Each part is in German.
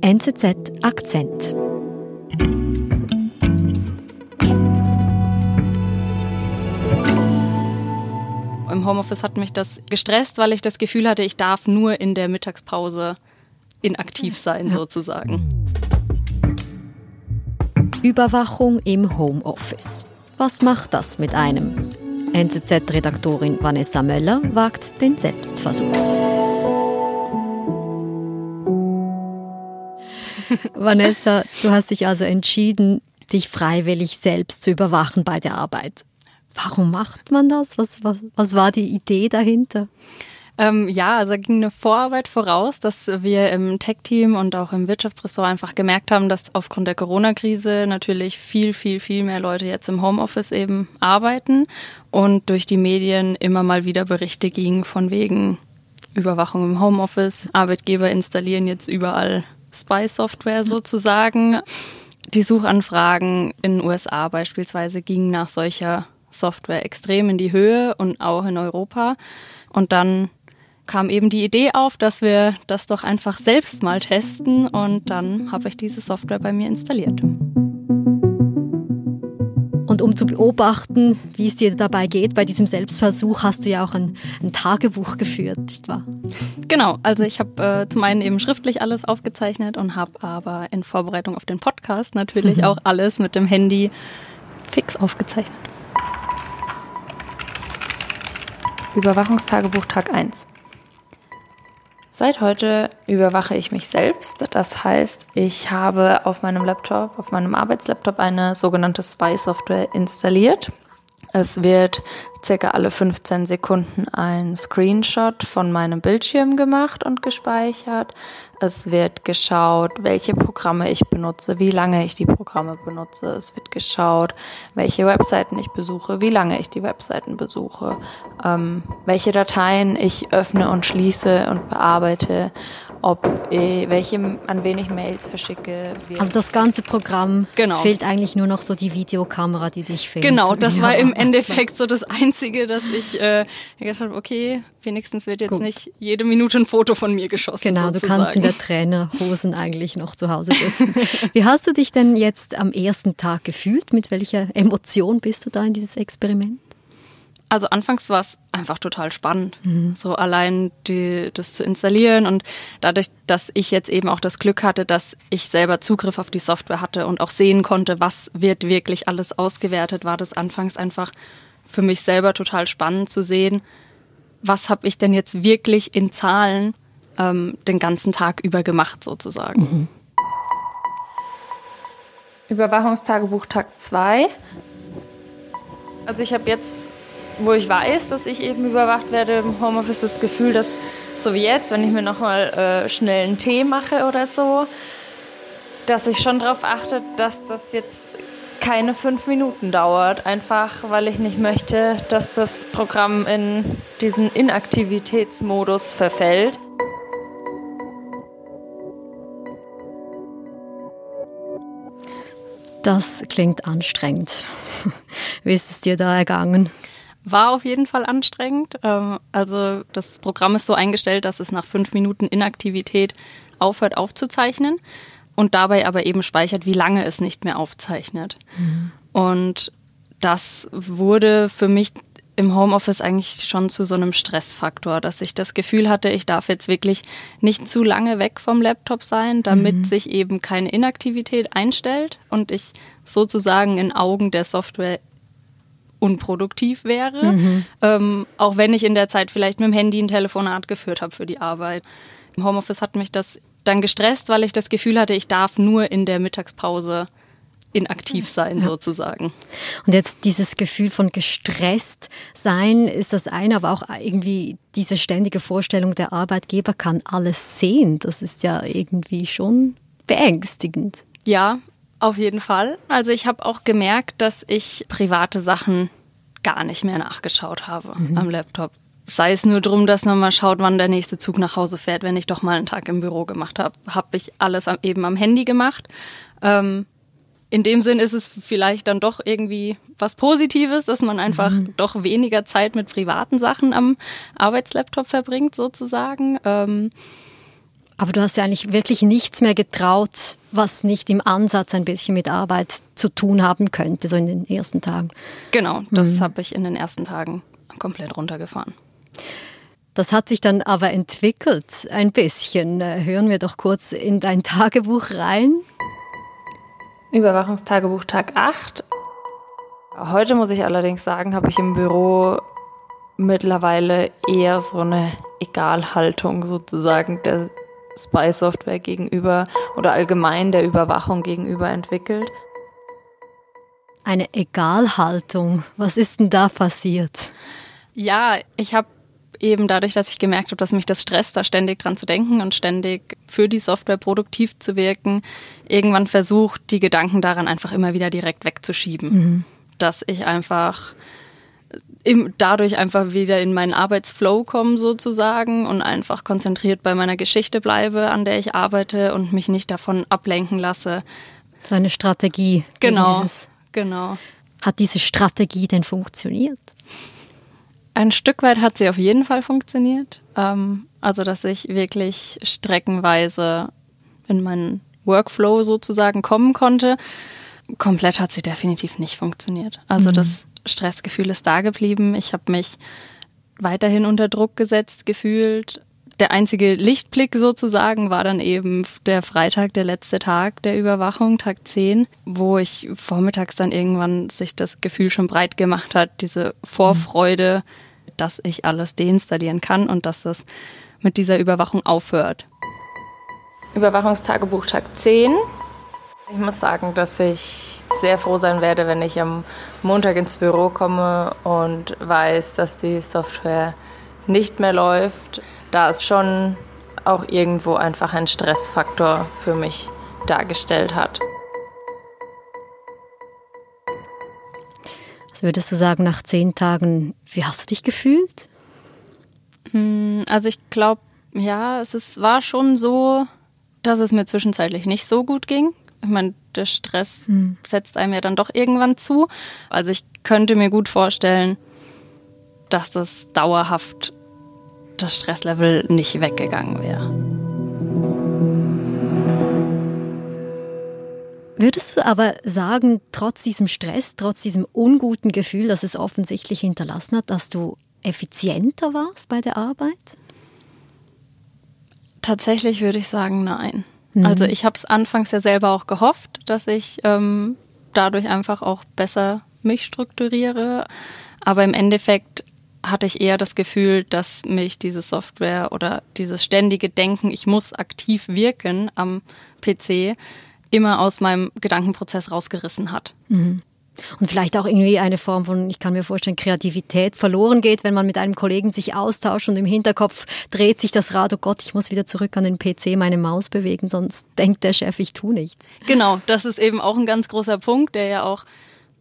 NZZ Akzent. Im Homeoffice hat mich das gestresst, weil ich das Gefühl hatte, ich darf nur in der Mittagspause inaktiv sein, ja. sozusagen. Überwachung im Homeoffice. Was macht das mit einem? NZZ-Redaktorin Vanessa Möller wagt den Selbstversuch. Vanessa, du hast dich also entschieden, dich freiwillig selbst zu überwachen bei der Arbeit. Warum macht man das? Was, was, was war die Idee dahinter? Ähm, ja, also ging eine Vorarbeit voraus, dass wir im Tech-Team und auch im Wirtschaftsressort einfach gemerkt haben, dass aufgrund der Corona-Krise natürlich viel, viel, viel mehr Leute jetzt im Homeoffice eben arbeiten und durch die Medien immer mal wieder Berichte gingen von wegen Überwachung im Homeoffice. Arbeitgeber installieren jetzt überall Spy-Software sozusagen. Die Suchanfragen in den USA beispielsweise gingen nach solcher Software extrem in die Höhe und auch in Europa. Und dann kam eben die Idee auf, dass wir das doch einfach selbst mal testen und dann habe ich diese Software bei mir installiert. Und um zu beobachten, wie es dir dabei geht bei diesem Selbstversuch, hast du ja auch ein, ein Tagebuch geführt, nicht wahr? Genau, also ich habe äh, zum einen eben schriftlich alles aufgezeichnet und habe aber in Vorbereitung auf den Podcast natürlich mhm. auch alles mit dem Handy fix aufgezeichnet. Überwachungstagebuch Tag 1. Seit heute überwache ich mich selbst. Das heißt, ich habe auf meinem Laptop, auf meinem Arbeitslaptop eine sogenannte Spy-Software installiert. Es wird circa alle 15 Sekunden ein Screenshot von meinem Bildschirm gemacht und gespeichert. Es wird geschaut, welche Programme ich benutze, wie lange ich die Programme benutze. Es wird geschaut, welche Webseiten ich besuche, wie lange ich die Webseiten besuche, ähm, welche Dateien ich öffne und schließe und bearbeite ob äh, welche an wen ich Mails verschicke. Also das ganze Programm genau. fehlt eigentlich nur noch so die Videokamera, die dich filmt. Genau, das ja, war im Endeffekt so das Einzige, dass ich äh, gedacht habe, okay, wenigstens wird jetzt Gut. nicht jede Minute ein Foto von mir geschossen. Genau, sozusagen. du kannst in der Trainerhosen eigentlich noch zu Hause sitzen. Wie hast du dich denn jetzt am ersten Tag gefühlt? Mit welcher Emotion bist du da in dieses Experiment? Also anfangs war es einfach total spannend, mhm. so allein die, das zu installieren und dadurch, dass ich jetzt eben auch das Glück hatte, dass ich selber Zugriff auf die Software hatte und auch sehen konnte, was wird wirklich alles ausgewertet, war das anfangs einfach für mich selber total spannend zu sehen, was habe ich denn jetzt wirklich in Zahlen ähm, den ganzen Tag über gemacht sozusagen. Mhm. Überwachungstagebuch Tag 2. Also ich habe jetzt wo ich weiß, dass ich eben überwacht werde im Homeoffice, das Gefühl, dass so wie jetzt, wenn ich mir nochmal äh, schnell einen Tee mache oder so, dass ich schon darauf achte, dass das jetzt keine fünf Minuten dauert, einfach weil ich nicht möchte, dass das Programm in diesen Inaktivitätsmodus verfällt. Das klingt anstrengend. Wie ist es dir da ergangen? War auf jeden Fall anstrengend. Ähm, also das Programm ist so eingestellt, dass es nach fünf Minuten Inaktivität aufhört aufzuzeichnen und dabei aber eben speichert, wie lange es nicht mehr aufzeichnet. Mhm. Und das wurde für mich im Homeoffice eigentlich schon zu so einem Stressfaktor, dass ich das Gefühl hatte, ich darf jetzt wirklich nicht zu lange weg vom Laptop sein, damit mhm. sich eben keine Inaktivität einstellt und ich sozusagen in Augen der Software unproduktiv wäre, mhm. ähm, auch wenn ich in der Zeit vielleicht mit dem Handy ein Telefonat geführt habe für die Arbeit. Im Homeoffice hat mich das dann gestresst, weil ich das Gefühl hatte, ich darf nur in der Mittagspause inaktiv sein ja. sozusagen. Und jetzt dieses Gefühl von gestresst sein ist das eine, aber auch irgendwie diese ständige Vorstellung, der Arbeitgeber kann alles sehen. Das ist ja irgendwie schon beängstigend. Ja, auf jeden Fall. Also ich habe auch gemerkt, dass ich private Sachen gar nicht mehr nachgeschaut habe mhm. am Laptop. Sei es nur darum, dass man mal schaut, wann der nächste Zug nach Hause fährt, wenn ich doch mal einen Tag im Büro gemacht habe. Habe ich alles eben am Handy gemacht. Ähm, in dem Sinn ist es vielleicht dann doch irgendwie was Positives, dass man einfach mhm. doch weniger Zeit mit privaten Sachen am Arbeitslaptop verbringt, sozusagen. Ähm, Aber du hast ja eigentlich wirklich nichts mehr getraut, was nicht im Ansatz ein bisschen mit Arbeit zu tun haben könnte, so in den ersten Tagen. Genau, das mhm. habe ich in den ersten Tagen komplett runtergefahren. Das hat sich dann aber entwickelt ein bisschen. Äh, hören wir doch kurz in dein Tagebuch rein. Überwachungstagebuch Tag 8. Heute muss ich allerdings sagen, habe ich im Büro mittlerweile eher so eine Egalhaltung sozusagen der Spy-Software gegenüber oder allgemein der Überwachung gegenüber entwickelt. Eine Egalhaltung. Was ist denn da passiert? Ja, ich habe eben dadurch, dass ich gemerkt habe, dass mich das stresst, da ständig dran zu denken und ständig für die Software produktiv zu wirken, irgendwann versucht, die Gedanken daran einfach immer wieder direkt wegzuschieben. Mhm. Dass ich einfach im, dadurch einfach wieder in meinen Arbeitsflow komme sozusagen und einfach konzentriert bei meiner Geschichte bleibe, an der ich arbeite und mich nicht davon ablenken lasse. So eine Strategie. Genau, genau. Hat diese Strategie denn funktioniert? Ein Stück weit hat sie auf jeden Fall funktioniert. Ähm, also, dass ich wirklich streckenweise in meinen Workflow sozusagen kommen konnte. Komplett hat sie definitiv nicht funktioniert. Also, mhm. das Stressgefühl ist da geblieben. Ich habe mich weiterhin unter Druck gesetzt gefühlt. Der einzige Lichtblick sozusagen war dann eben der Freitag, der letzte Tag der Überwachung, Tag 10, wo ich vormittags dann irgendwann sich das Gefühl schon breit gemacht hat, diese Vorfreude, dass ich alles deinstallieren kann und dass das mit dieser Überwachung aufhört. Überwachungstagebuch Tag 10. Ich muss sagen, dass ich sehr froh sein werde, wenn ich am Montag ins Büro komme und weiß, dass die Software nicht mehr läuft, da es schon auch irgendwo einfach ein Stressfaktor für mich dargestellt hat. Was würdest du sagen nach zehn Tagen? Wie hast du dich gefühlt? Hm, also ich glaube, ja, es ist, war schon so, dass es mir zwischenzeitlich nicht so gut ging. Ich meine, der Stress mhm. setzt einem ja dann doch irgendwann zu. Also ich könnte mir gut vorstellen, dass das dauerhaft das Stresslevel nicht weggegangen wäre. Würdest du aber sagen, trotz diesem Stress, trotz diesem unguten Gefühl, das es offensichtlich hinterlassen hat, dass du effizienter warst bei der Arbeit? Tatsächlich würde ich sagen, nein. Mhm. Also ich habe es anfangs ja selber auch gehofft, dass ich ähm, dadurch einfach auch besser mich strukturiere. Aber im Endeffekt hatte ich eher das Gefühl, dass mich diese Software oder dieses ständige Denken, ich muss aktiv wirken am PC, immer aus meinem Gedankenprozess rausgerissen hat. Mhm. Und vielleicht auch irgendwie eine Form von, ich kann mir vorstellen, Kreativität verloren geht, wenn man mit einem Kollegen sich austauscht und im Hinterkopf dreht sich das Rad, oh Gott, ich muss wieder zurück an den PC meine Maus bewegen, sonst denkt der Chef, ich tue nichts. Genau, das ist eben auch ein ganz großer Punkt, der ja auch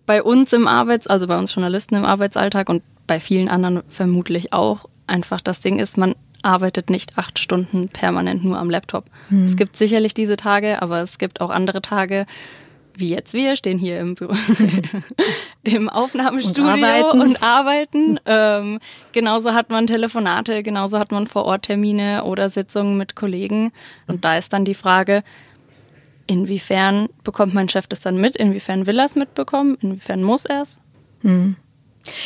bei uns im Arbeits-, also bei uns Journalisten im Arbeitsalltag und bei vielen anderen vermutlich auch einfach das Ding ist, man arbeitet nicht acht Stunden permanent nur am Laptop. Hm. Es gibt sicherlich diese Tage, aber es gibt auch andere Tage, wie jetzt wir, stehen hier im, Büro, im Aufnahmestudio und arbeiten. Und arbeiten. Ähm, genauso hat man Telefonate, genauso hat man vor Ort Termine oder Sitzungen mit Kollegen. Und da ist dann die Frage, inwiefern bekommt mein Chef das dann mit? Inwiefern will er es mitbekommen? Inwiefern muss er es? Hm.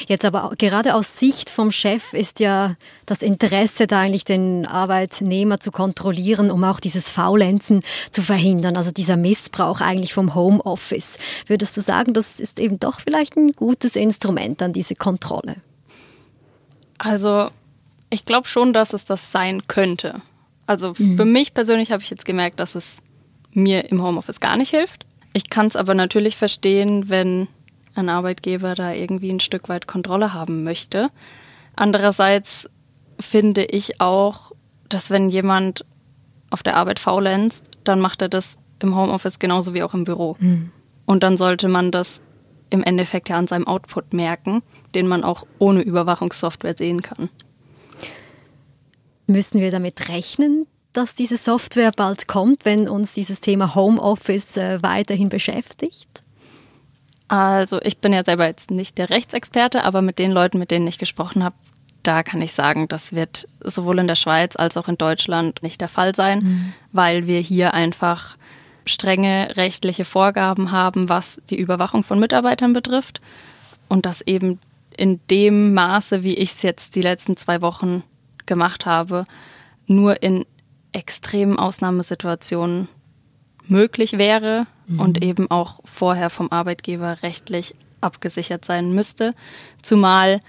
Jetzt aber gerade aus Sicht vom Chef ist ja das Interesse da eigentlich den Arbeitnehmer zu kontrollieren, um auch dieses Faulenzen zu verhindern, also dieser Missbrauch eigentlich vom Homeoffice. Würdest du sagen, das ist eben doch vielleicht ein gutes Instrument an diese Kontrolle? Also ich glaube schon, dass es das sein könnte. Also mhm. für mich persönlich habe ich jetzt gemerkt, dass es mir im Homeoffice gar nicht hilft. Ich kann es aber natürlich verstehen, wenn ein Arbeitgeber da irgendwie ein Stück weit Kontrolle haben möchte. Andererseits finde ich auch, dass wenn jemand auf der Arbeit faulenzt, dann macht er das im Homeoffice genauso wie auch im Büro. Mhm. Und dann sollte man das im Endeffekt ja an seinem Output merken, den man auch ohne Überwachungssoftware sehen kann. Müssen wir damit rechnen, dass diese Software bald kommt, wenn uns dieses Thema Homeoffice äh, weiterhin beschäftigt? Also ich bin ja selber jetzt nicht der Rechtsexperte, aber mit den Leuten, mit denen ich gesprochen habe, da kann ich sagen, das wird sowohl in der Schweiz als auch in Deutschland nicht der Fall sein, mhm. weil wir hier einfach strenge rechtliche Vorgaben haben, was die Überwachung von Mitarbeitern betrifft und das eben in dem Maße, wie ich es jetzt die letzten zwei Wochen gemacht habe, nur in extremen Ausnahmesituationen möglich wäre mhm. und eben auch vorher vom Arbeitgeber rechtlich abgesichert sein müsste, zumal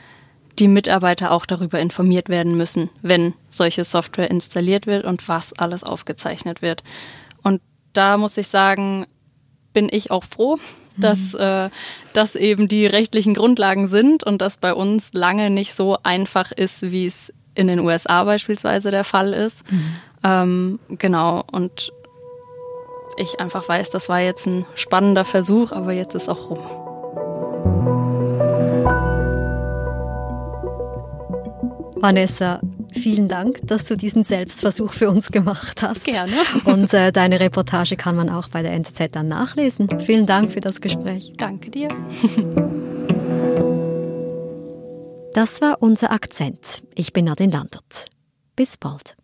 die Mitarbeiter auch darüber informiert werden müssen, wenn solche Software installiert wird und was alles aufgezeichnet wird. Und da muss ich sagen, bin ich auch froh, dass mhm. äh, das eben die rechtlichen Grundlagen sind und dass bei uns lange nicht so einfach ist, wie es in den USA beispielsweise der Fall ist. Mhm. Ähm, genau, und ich einfach weiß, das war jetzt ein spannender Versuch, aber jetzt ist auch rum. Vanessa, vielen Dank, dass du diesen Selbstversuch für uns gemacht hast. Gerne. Und äh, deine Reportage kann man auch bei der NZZ dann nachlesen. Vielen Dank für das Gespräch. Danke dir. Das war unser Akzent. Ich bin Nadine Landert. Bis bald.